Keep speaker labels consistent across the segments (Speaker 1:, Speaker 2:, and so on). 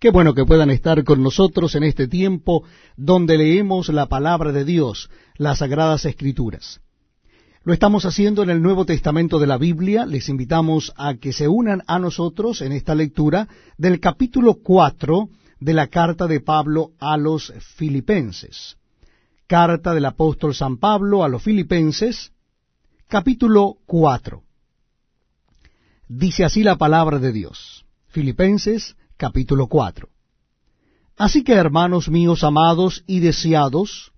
Speaker 1: Qué bueno que puedan estar con nosotros en este tiempo donde leemos la palabra de Dios, las sagradas escrituras. Lo estamos haciendo en el Nuevo Testamento de la Biblia. Les invitamos a que se unan a nosotros en esta lectura del capítulo 4 de la carta de Pablo a los filipenses. Carta del apóstol San Pablo a los filipenses, capítulo 4. Dice así la palabra de Dios. Filipenses, capítulo 4. Así que, hermanos míos amados y deseados,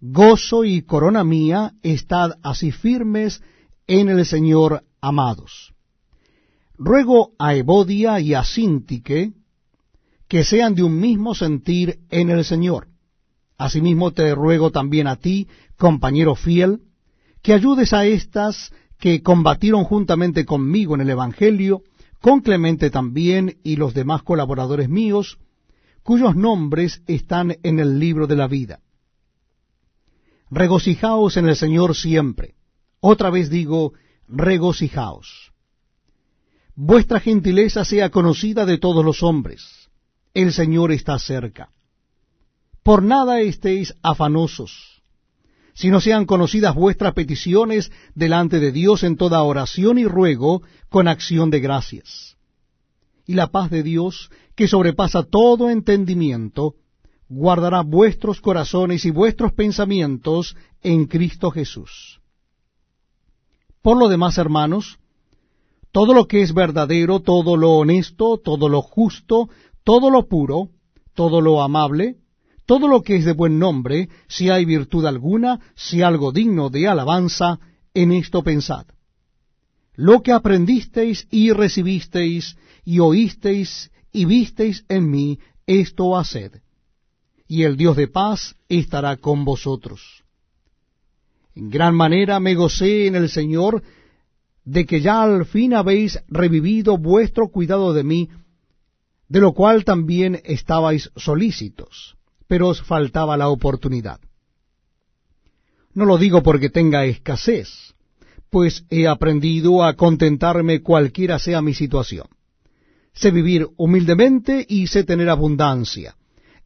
Speaker 1: gozo y corona mía, estad así firmes en el Señor amados. Ruego a Evodia y a Sintique que sean de un mismo sentir en el Señor. Asimismo te ruego también a ti, compañero fiel, que ayudes a estas que combatieron juntamente conmigo en el Evangelio, con Clemente también y los demás colaboradores míos, cuyos nombres están en el libro de la vida. Regocijaos en el Señor siempre. Otra vez digo, regocijaos. Vuestra gentileza sea conocida de todos los hombres. El Señor está cerca. Por nada estéis afanosos, sino sean conocidas vuestras peticiones delante de Dios en toda oración y ruego con acción de gracias. Y la paz de Dios, que sobrepasa todo entendimiento, guardará vuestros corazones y vuestros pensamientos en Cristo Jesús. Por lo demás, hermanos, todo lo que es verdadero, todo lo honesto, todo lo justo, todo lo puro, todo lo amable, todo lo que es de buen nombre, si hay virtud alguna, si algo digno de alabanza, en esto pensad. Lo que aprendisteis y recibisteis y oísteis y visteis en mí, esto haced y el Dios de paz estará con vosotros. En gran manera me gocé en el Señor de que ya al fin habéis revivido vuestro cuidado de mí, de lo cual también estabais solícitos, pero os faltaba la oportunidad. No lo digo porque tenga escasez, pues he aprendido a contentarme cualquiera sea mi situación. Sé vivir humildemente y sé tener abundancia.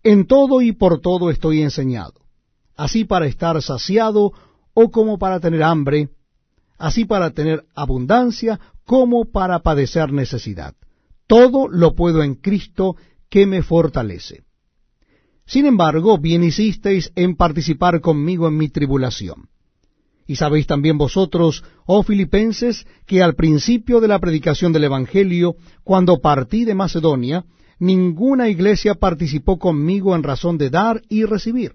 Speaker 1: En todo y por todo estoy enseñado, así para estar saciado o como para tener hambre, así para tener abundancia como para padecer necesidad. Todo lo puedo en Cristo que me fortalece. Sin embargo, bien hicisteis en participar conmigo en mi tribulación. Y sabéis también vosotros, oh filipenses, que al principio de la predicación del Evangelio, cuando partí de Macedonia, ninguna iglesia participó conmigo en razón de dar y recibir,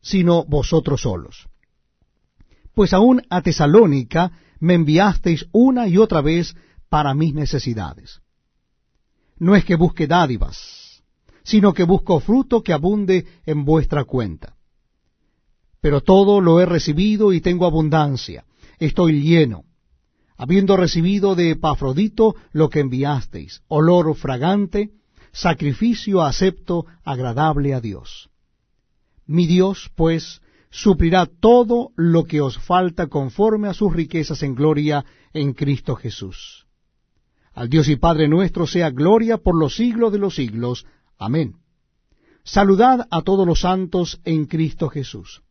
Speaker 1: sino vosotros solos. Pues aún a Tesalónica me enviasteis una y otra vez para mis necesidades. No es que busque dádivas, sino que busco fruto que abunde en vuestra cuenta. Pero todo lo he recibido y tengo abundancia, estoy lleno, habiendo recibido de Epafrodito lo que enviasteis, olor fragante, sacrificio acepto, agradable a Dios. Mi Dios, pues, suplirá todo lo que os falta conforme a sus riquezas en gloria en Cristo Jesús. Al Dios y Padre nuestro sea gloria por los siglos de los siglos. Amén. Saludad a todos los santos en Cristo Jesús.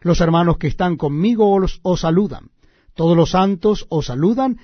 Speaker 1: Los hermanos que están conmigo os, os saludan. Todos los santos os saludan y